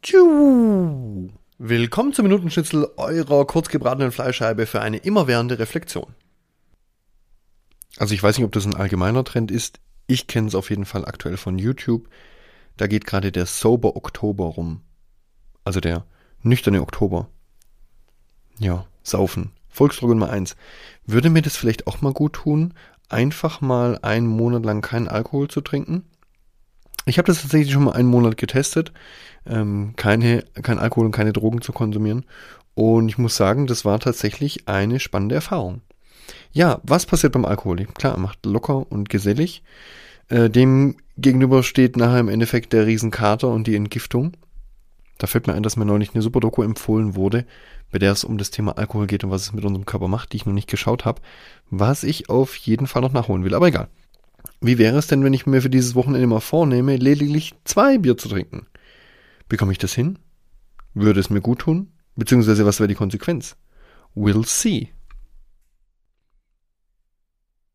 Tschu. Willkommen zum Minutenschnitzel eurer kurzgebratenen Fleischscheibe für eine immerwährende Reflexion. Also ich weiß nicht, ob das ein allgemeiner Trend ist. Ich kenne es auf jeden Fall aktuell von YouTube. Da geht gerade der Sober Oktober rum. Also der nüchterne Oktober. Ja, saufen. Volksdruck Nummer eins. Würde mir das vielleicht auch mal gut tun, einfach mal einen Monat lang keinen Alkohol zu trinken? Ich habe das tatsächlich schon mal einen Monat getestet, ähm, keine, kein Alkohol und keine Drogen zu konsumieren. Und ich muss sagen, das war tatsächlich eine spannende Erfahrung. Ja, was passiert beim Alkohol? Klar, er macht locker und gesellig. Äh, dem gegenüber steht nachher im Endeffekt der Riesenkater und die Entgiftung. Da fällt mir ein, dass mir neulich eine super Doku empfohlen wurde, bei der es um das Thema Alkohol geht und was es mit unserem Körper macht, die ich noch nicht geschaut habe, was ich auf jeden Fall noch nachholen will. Aber egal. Wie wäre es denn, wenn ich mir für dieses Wochenende mal vornehme, lediglich zwei Bier zu trinken? Bekomme ich das hin? Würde es mir gut tun? Beziehungsweise was wäre die Konsequenz? We'll see.